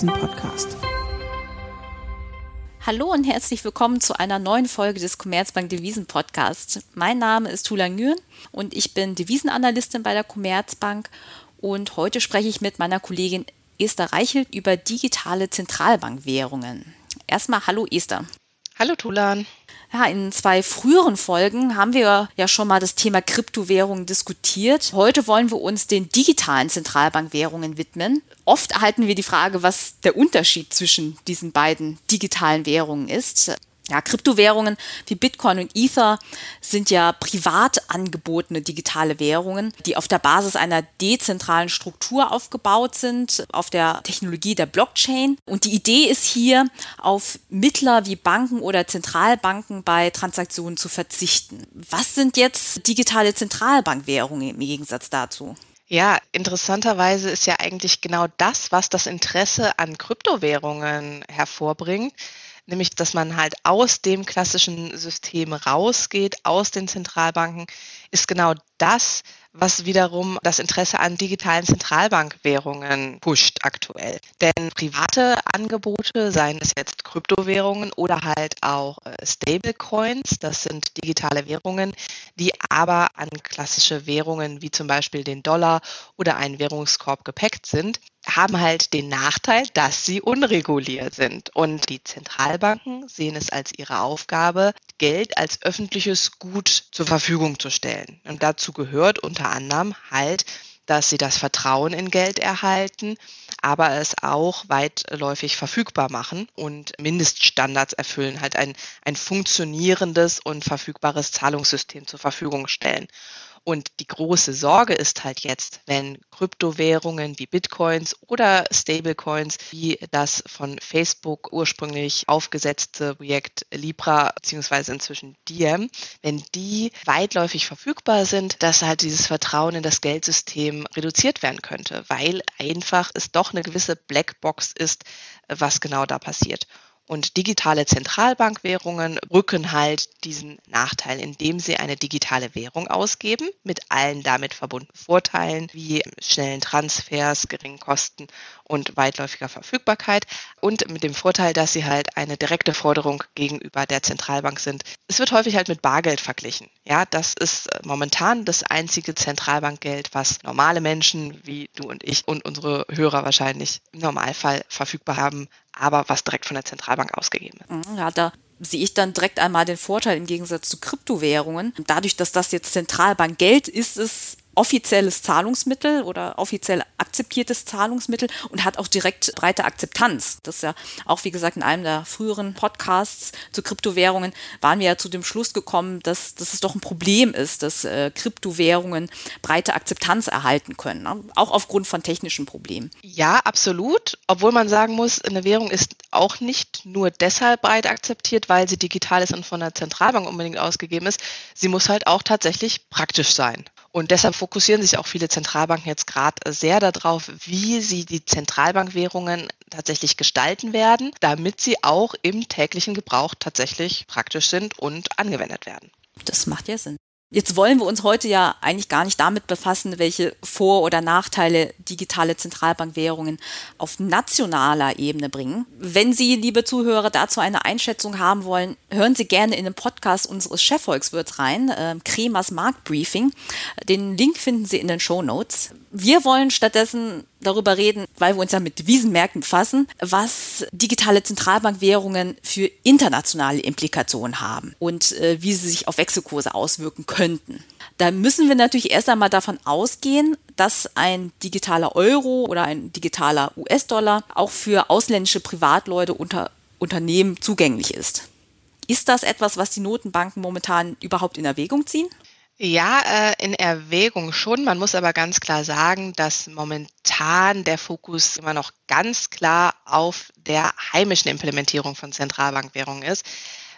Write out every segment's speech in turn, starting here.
Devisen-Podcast. Hallo und herzlich willkommen zu einer neuen Folge des Commerzbank Devisen Podcasts. Mein Name ist Tula Nguyen und ich bin Devisenanalystin bei der Commerzbank und heute spreche ich mit meiner Kollegin Esther Reichelt über digitale Zentralbankwährungen. Erstmal hallo Esther. Hallo Tulan. Ja, in zwei früheren Folgen haben wir ja schon mal das Thema Kryptowährungen diskutiert. Heute wollen wir uns den digitalen Zentralbankwährungen widmen. Oft erhalten wir die Frage, was der Unterschied zwischen diesen beiden digitalen Währungen ist. Ja, Kryptowährungen wie Bitcoin und Ether sind ja privat angebotene digitale Währungen, die auf der Basis einer dezentralen Struktur aufgebaut sind, auf der Technologie der Blockchain. Und die Idee ist hier, auf Mittler wie Banken oder Zentralbanken bei Transaktionen zu verzichten. Was sind jetzt digitale Zentralbankwährungen im Gegensatz dazu? Ja, interessanterweise ist ja eigentlich genau das, was das Interesse an Kryptowährungen hervorbringt nämlich dass man halt aus dem klassischen System rausgeht, aus den Zentralbanken, ist genau das, was wiederum das Interesse an digitalen Zentralbankwährungen pusht aktuell. Denn private Angebote, seien es jetzt Kryptowährungen oder halt auch äh, Stablecoins, das sind digitale Währungen, die aber an klassische Währungen wie zum Beispiel den Dollar oder einen Währungskorb gepackt sind, haben halt den Nachteil, dass sie unreguliert sind. Und die Zentralbanken sehen es als ihre Aufgabe, Geld als öffentliches Gut zur Verfügung zu stellen. Und dazu gehört unter anderem halt, dass sie das Vertrauen in Geld erhalten, aber es auch weitläufig verfügbar machen und Mindeststandards erfüllen, halt ein, ein funktionierendes und verfügbares Zahlungssystem zur Verfügung stellen. Und die große Sorge ist halt jetzt, wenn Kryptowährungen wie Bitcoins oder Stablecoins wie das von Facebook ursprünglich aufgesetzte Projekt Libra beziehungsweise inzwischen Diem, wenn die weitläufig verfügbar sind, dass halt dieses Vertrauen in das Geldsystem reduziert werden könnte, weil einfach es doch eine gewisse Blackbox ist, was genau da passiert. Und digitale Zentralbankwährungen rücken halt diesen Nachteil, indem sie eine digitale Währung ausgeben mit allen damit verbundenen Vorteilen wie schnellen Transfers, geringen Kosten und weitläufiger Verfügbarkeit und mit dem Vorteil, dass sie halt eine direkte Forderung gegenüber der Zentralbank sind. Es wird häufig halt mit Bargeld verglichen. Ja, das ist momentan das einzige Zentralbankgeld, was normale Menschen wie du und ich und unsere Hörer wahrscheinlich im Normalfall verfügbar haben, aber was direkt von der Zentralbank ausgegeben wird. Mhm, ja, da sehe ich dann direkt einmal den Vorteil im Gegensatz zu Kryptowährungen. Dadurch, dass das jetzt Zentralbankgeld ist, ist offizielles Zahlungsmittel oder offiziell akzeptiertes Zahlungsmittel und hat auch direkt breite Akzeptanz. Das ist ja auch, wie gesagt, in einem der früheren Podcasts zu Kryptowährungen waren wir ja zu dem Schluss gekommen, dass, dass es doch ein Problem ist, dass äh, Kryptowährungen breite Akzeptanz erhalten können, ne? auch aufgrund von technischen Problemen. Ja, absolut. Obwohl man sagen muss, eine Währung ist auch nicht nur deshalb breit akzeptiert, weil sie digital ist und von der Zentralbank unbedingt ausgegeben ist. Sie muss halt auch tatsächlich praktisch sein. Und deshalb fokussieren sich auch viele Zentralbanken jetzt gerade sehr darauf, wie sie die Zentralbankwährungen tatsächlich gestalten werden, damit sie auch im täglichen Gebrauch tatsächlich praktisch sind und angewendet werden. Das macht ja Sinn. Jetzt wollen wir uns heute ja eigentlich gar nicht damit befassen, welche Vor- oder Nachteile digitale Zentralbankwährungen auf nationaler Ebene bringen. Wenn Sie, liebe Zuhörer, dazu eine Einschätzung haben wollen, hören Sie gerne in den Podcast unseres Chefvolkswirts rein, äh, Kremers Marktbriefing. Den Link finden Sie in den Show Notes. Wir wollen stattdessen darüber reden, weil wir uns ja mit Devisenmärkten befassen, was digitale Zentralbankwährungen für internationale Implikationen haben und äh, wie sie sich auf Wechselkurse auswirken könnten. Da müssen wir natürlich erst einmal davon ausgehen, dass ein digitaler Euro oder ein digitaler US-Dollar auch für ausländische Privatleute unter Unternehmen zugänglich ist. Ist das etwas, was die Notenbanken momentan überhaupt in Erwägung ziehen? Ja, äh, in Erwägung schon. Man muss aber ganz klar sagen, dass momentan der Fokus immer noch ganz klar auf der heimischen Implementierung von Zentralbankwährungen ist.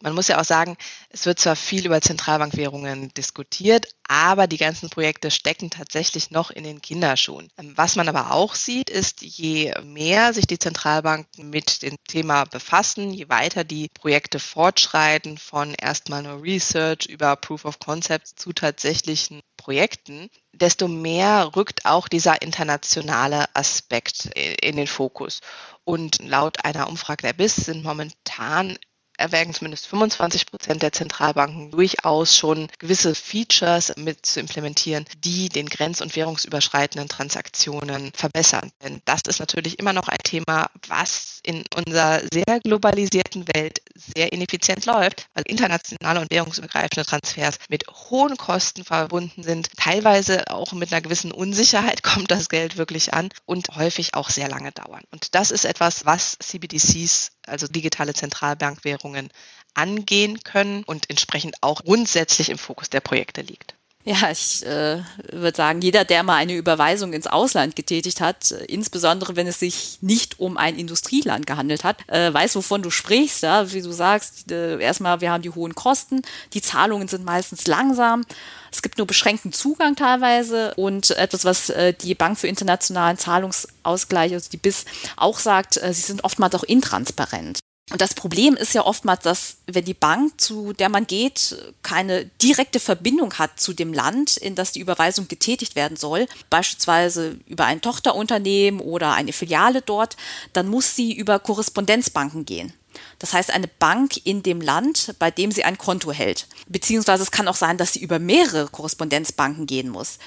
Man muss ja auch sagen, es wird zwar viel über Zentralbankwährungen diskutiert, aber die ganzen Projekte stecken tatsächlich noch in den Kinderschuhen. Ähm, was man aber auch sieht, ist, je mehr sich die Zentralbanken mit dem Thema befassen, je weiter die Projekte fortschreiten, von erstmal nur Research über Proof of Concept zu tatsächlichen Projekten, desto mehr rückt auch dieser internationale Aspekt in den Fokus. Und laut einer Umfrage der BIS sind momentan erwägen zumindest 25 Prozent der Zentralbanken durchaus schon gewisse Features mit zu implementieren, die den grenz- und währungsüberschreitenden Transaktionen verbessern. Denn das ist natürlich immer noch ein Thema, was in unserer sehr globalisierten Welt sehr ineffizient läuft, weil internationale und währungsübergreifende Transfers mit hohen Kosten verbunden sind. Teilweise auch mit einer gewissen Unsicherheit kommt das Geld wirklich an und häufig auch sehr lange dauern. Und das ist etwas, was CBDCs, also digitale Zentralbankwährungen, angehen können und entsprechend auch grundsätzlich im Fokus der Projekte liegt. Ja, ich äh, würde sagen, jeder, der mal eine Überweisung ins Ausland getätigt hat, äh, insbesondere wenn es sich nicht um ein Industrieland gehandelt hat, äh, weiß, wovon du sprichst. Ja? Wie du sagst, äh, erstmal, wir haben die hohen Kosten, die Zahlungen sind meistens langsam. Es gibt nur beschränkten Zugang teilweise und etwas, was äh, die Bank für internationalen Zahlungsausgleich, also die BIS, auch sagt, äh, sie sind oftmals auch intransparent. Und das Problem ist ja oftmals, dass wenn die Bank, zu der man geht, keine direkte Verbindung hat zu dem Land, in das die Überweisung getätigt werden soll, beispielsweise über ein Tochterunternehmen oder eine Filiale dort, dann muss sie über Korrespondenzbanken gehen. Das heißt, eine Bank in dem Land, bei dem sie ein Konto hält. Beziehungsweise es kann auch sein, dass sie über mehrere Korrespondenzbanken gehen muss.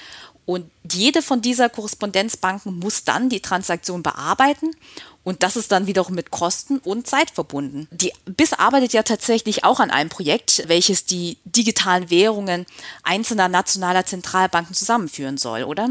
Und jede von dieser Korrespondenzbanken muss dann die Transaktion bearbeiten und das ist dann wiederum mit Kosten und Zeit verbunden. Die BIS arbeitet ja tatsächlich auch an einem Projekt, welches die digitalen Währungen einzelner nationaler Zentralbanken zusammenführen soll, oder?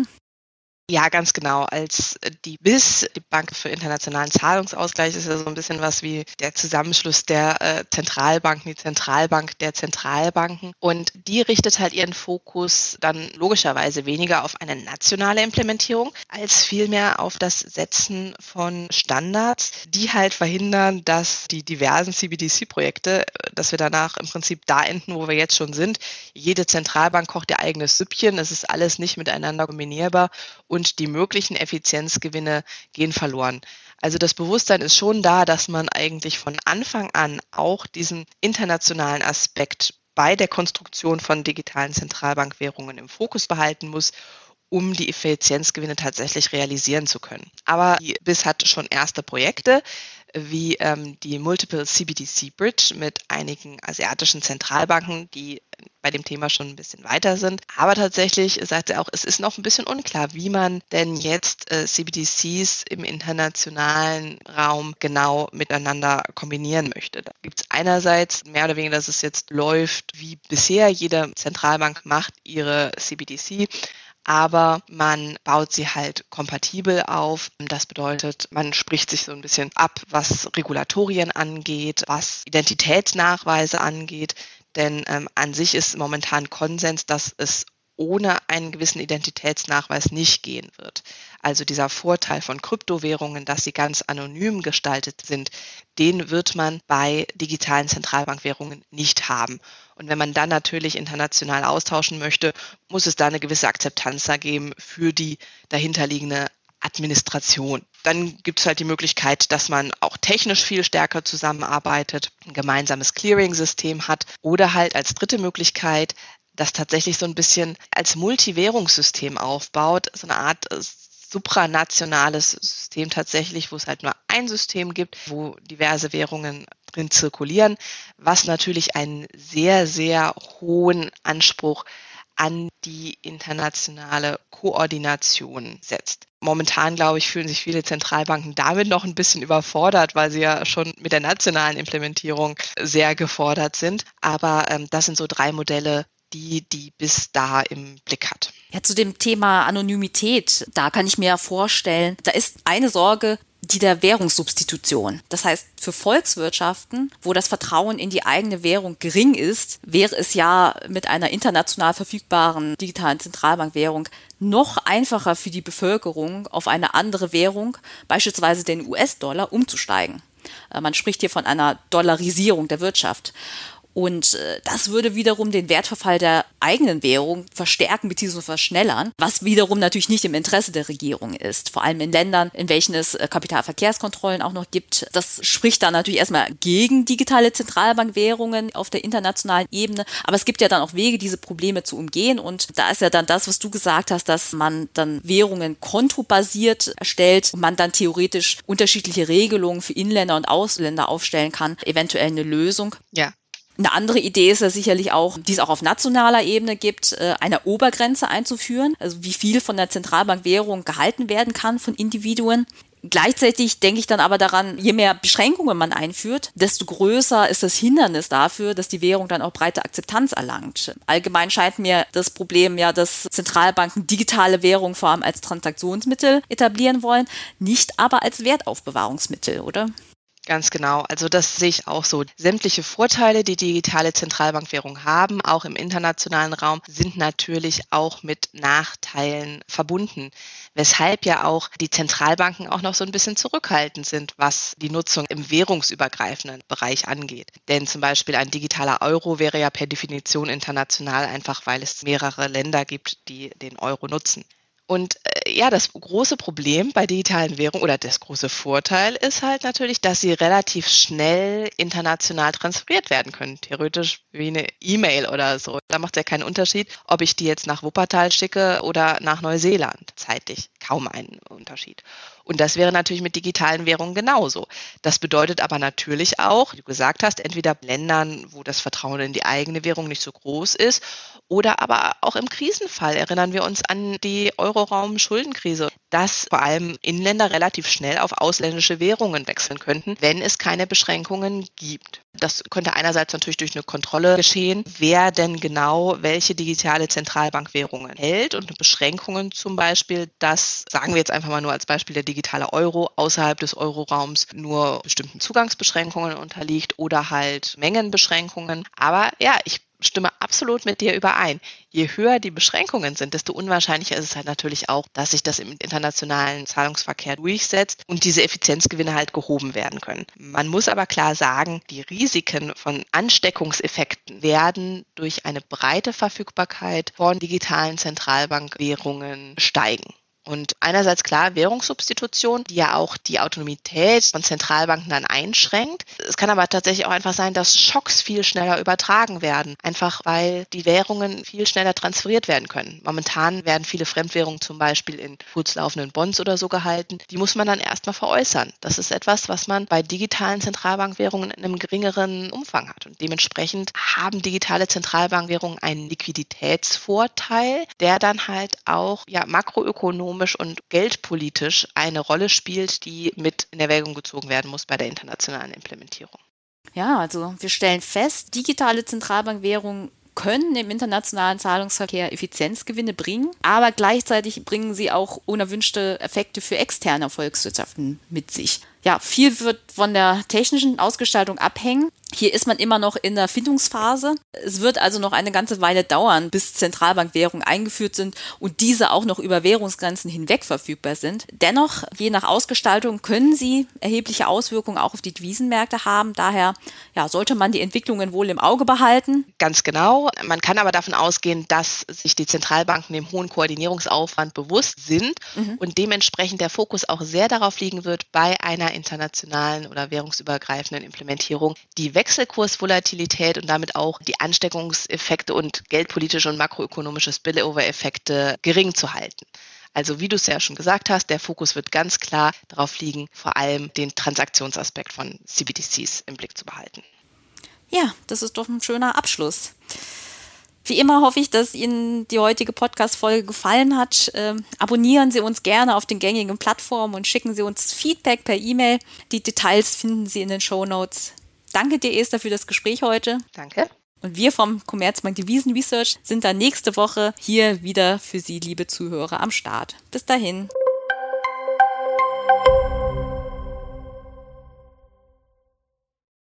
Ja, ganz genau. Als die BIS, die Bank für internationalen Zahlungsausgleich, ist ja so ein bisschen was wie der Zusammenschluss der äh, Zentralbanken, die Zentralbank der Zentralbanken. Und die richtet halt ihren Fokus dann logischerweise weniger auf eine nationale Implementierung, als vielmehr auf das Setzen von Standards, die halt verhindern, dass die diversen CBDC-Projekte, dass wir danach im Prinzip da enden, wo wir jetzt schon sind. Jede Zentralbank kocht ihr eigenes Süppchen. Es ist alles nicht miteinander kombinierbar. Und und die möglichen Effizienzgewinne gehen verloren. Also das Bewusstsein ist schon da, dass man eigentlich von Anfang an auch diesen internationalen Aspekt bei der Konstruktion von digitalen Zentralbankwährungen im Fokus behalten muss, um die Effizienzgewinne tatsächlich realisieren zu können. Aber die BIS hat schon erste Projekte wie ähm, die Multiple CBDC Bridge mit einigen asiatischen Zentralbanken, die bei dem Thema schon ein bisschen weiter sind. Aber tatsächlich sagt er auch, es ist noch ein bisschen unklar, wie man denn jetzt äh, CBDCs im internationalen Raum genau miteinander kombinieren möchte. Da gibt es einerseits mehr oder weniger, dass es jetzt läuft wie bisher. Jede Zentralbank macht ihre CBDC aber man baut sie halt kompatibel auf. Das bedeutet, man spricht sich so ein bisschen ab, was Regulatorien angeht, was Identitätsnachweise angeht. Denn ähm, an sich ist momentan Konsens, dass es ohne einen gewissen Identitätsnachweis nicht gehen wird. Also dieser Vorteil von Kryptowährungen, dass sie ganz anonym gestaltet sind, den wird man bei digitalen Zentralbankwährungen nicht haben. Und wenn man dann natürlich international austauschen möchte, muss es da eine gewisse Akzeptanz da geben für die dahinterliegende Administration. Dann gibt es halt die Möglichkeit, dass man auch technisch viel stärker zusammenarbeitet, ein gemeinsames Clearing-System hat oder halt als dritte Möglichkeit das tatsächlich so ein bisschen als Multiwährungssystem aufbaut, so eine Art äh, supranationales System tatsächlich, wo es halt nur ein System gibt, wo diverse Währungen drin zirkulieren, was natürlich einen sehr, sehr hohen Anspruch an die internationale Koordination setzt. Momentan, glaube ich, fühlen sich viele Zentralbanken damit noch ein bisschen überfordert, weil sie ja schon mit der nationalen Implementierung sehr gefordert sind. Aber ähm, das sind so drei Modelle, die die bis da im Blick hat. Ja, zu dem Thema Anonymität, da kann ich mir vorstellen, da ist eine Sorge, die der Währungssubstitution. Das heißt, für Volkswirtschaften, wo das Vertrauen in die eigene Währung gering ist, wäre es ja mit einer international verfügbaren digitalen Zentralbankwährung noch einfacher für die Bevölkerung, auf eine andere Währung, beispielsweise den US-Dollar, umzusteigen. Äh, man spricht hier von einer Dollarisierung der Wirtschaft. Und äh, das würde wiederum den Wertverfall der eigenen Währung verstärken bzw. verschnellern, was wiederum natürlich nicht im Interesse der Regierung ist. Vor allem in Ländern, in welchen es äh, Kapitalverkehrskontrollen auch noch gibt. Das spricht dann natürlich erstmal gegen digitale Zentralbankwährungen auf der internationalen Ebene. Aber es gibt ja dann auch Wege, diese Probleme zu umgehen. Und da ist ja dann das, was du gesagt hast, dass man dann Währungen kontobasiert erstellt und man dann theoretisch unterschiedliche Regelungen für Inländer und Ausländer aufstellen kann. Eventuell eine Lösung. Ja. Eine andere Idee ist ja sicherlich auch, die es auch auf nationaler Ebene gibt, äh, eine Obergrenze einzuführen, also wie viel von der Zentralbankwährung gehalten werden kann von Individuen. Gleichzeitig denke ich dann aber daran, je mehr Beschränkungen man einführt, desto größer ist das Hindernis dafür, dass die Währung dann auch breite Akzeptanz erlangt. Allgemein scheint mir das Problem ja, dass Zentralbanken digitale Währung vor allem als Transaktionsmittel etablieren wollen, nicht aber als Wertaufbewahrungsmittel, oder? Ganz genau. Also das sehe ich auch so. Sämtliche Vorteile, die digitale Zentralbankwährung haben, auch im internationalen Raum, sind natürlich auch mit Nachteilen verbunden. Weshalb ja auch die Zentralbanken auch noch so ein bisschen zurückhaltend sind, was die Nutzung im währungsübergreifenden Bereich angeht. Denn zum Beispiel ein digitaler Euro wäre ja per Definition international, einfach weil es mehrere Länder gibt, die den Euro nutzen. Und äh, ja, das große Problem bei digitalen Währungen oder das große Vorteil ist halt natürlich, dass sie relativ schnell international transferiert werden können. Theoretisch wie eine E-Mail oder so. Da macht es ja keinen Unterschied, ob ich die jetzt nach Wuppertal schicke oder nach Neuseeland. Zeitlich kaum einen Unterschied. Und das wäre natürlich mit digitalen Währungen genauso. Das bedeutet aber natürlich auch, wie du gesagt hast, entweder Ländern, wo das Vertrauen in die eigene Währung nicht so groß ist, oder aber auch im Krisenfall erinnern wir uns an die Euroraum-Schuldenkrise, dass vor allem Inländer relativ schnell auf ausländische Währungen wechseln könnten, wenn es keine Beschränkungen gibt. Das könnte einerseits natürlich durch eine Kontrolle geschehen, wer denn genau welche digitale Zentralbankwährungen hält und Beschränkungen zum Beispiel, dass, sagen wir jetzt einfach mal nur als Beispiel der digitale Euro außerhalb des Euroraums nur bestimmten Zugangsbeschränkungen unterliegt oder halt Mengenbeschränkungen. Aber ja, ich stimme absolut mit dir überein. Je höher die Beschränkungen sind, desto unwahrscheinlicher ist es halt natürlich auch, dass sich das im internationalen Zahlungsverkehr durchsetzt und diese Effizienzgewinne halt gehoben werden können. Man muss aber klar sagen, die Risiken von Ansteckungseffekten werden durch eine breite Verfügbarkeit von digitalen Zentralbankwährungen steigen. Und einerseits klar Währungssubstitution, die ja auch die Autonomität von Zentralbanken dann einschränkt. Es kann aber tatsächlich auch einfach sein, dass Schocks viel schneller übertragen werden, einfach weil die Währungen viel schneller transferiert werden können. Momentan werden viele Fremdwährungen zum Beispiel in kurzlaufenden Bonds oder so gehalten. Die muss man dann erstmal veräußern. Das ist etwas, was man bei digitalen Zentralbankwährungen in einem geringeren Umfang hat. Und dementsprechend haben digitale Zentralbankwährungen einen Liquiditätsvorteil, der dann halt auch ja, makroökonomisch ökonomisch und geldpolitisch eine Rolle spielt, die mit in Erwägung gezogen werden muss bei der internationalen Implementierung. Ja, also wir stellen fest, digitale Zentralbankwährungen können im internationalen Zahlungsverkehr Effizienzgewinne bringen, aber gleichzeitig bringen sie auch unerwünschte Effekte für externe Volkswirtschaften mit sich. Ja, viel wird von der technischen Ausgestaltung abhängen. Hier ist man immer noch in der Findungsphase. Es wird also noch eine ganze Weile dauern, bis Zentralbankwährungen eingeführt sind und diese auch noch über Währungsgrenzen hinweg verfügbar sind. Dennoch, je nach Ausgestaltung können sie erhebliche Auswirkungen auch auf die Devisenmärkte haben. Daher ja, sollte man die Entwicklungen wohl im Auge behalten. Ganz genau. Man kann aber davon ausgehen, dass sich die Zentralbanken dem hohen Koordinierungsaufwand bewusst sind mhm. und dementsprechend der Fokus auch sehr darauf liegen wird, bei einer internationalen oder währungsübergreifenden Implementierung die Wechselkursvolatilität und damit auch die Ansteckungseffekte und geldpolitische und makroökonomische Spillover-Effekte gering zu halten. Also wie du es ja schon gesagt hast, der Fokus wird ganz klar darauf liegen, vor allem den Transaktionsaspekt von CBDCs im Blick zu behalten. Ja, das ist doch ein schöner Abschluss. Wie immer hoffe ich, dass Ihnen die heutige Podcast-Folge gefallen hat. Ähm, abonnieren Sie uns gerne auf den gängigen Plattformen und schicken Sie uns Feedback per E-Mail. Die Details finden Sie in den Show Notes. Danke dir, Esther, für das Gespräch heute. Danke. Und wir vom Commerzbank Devisen Research sind dann nächste Woche hier wieder für Sie, liebe Zuhörer, am Start. Bis dahin.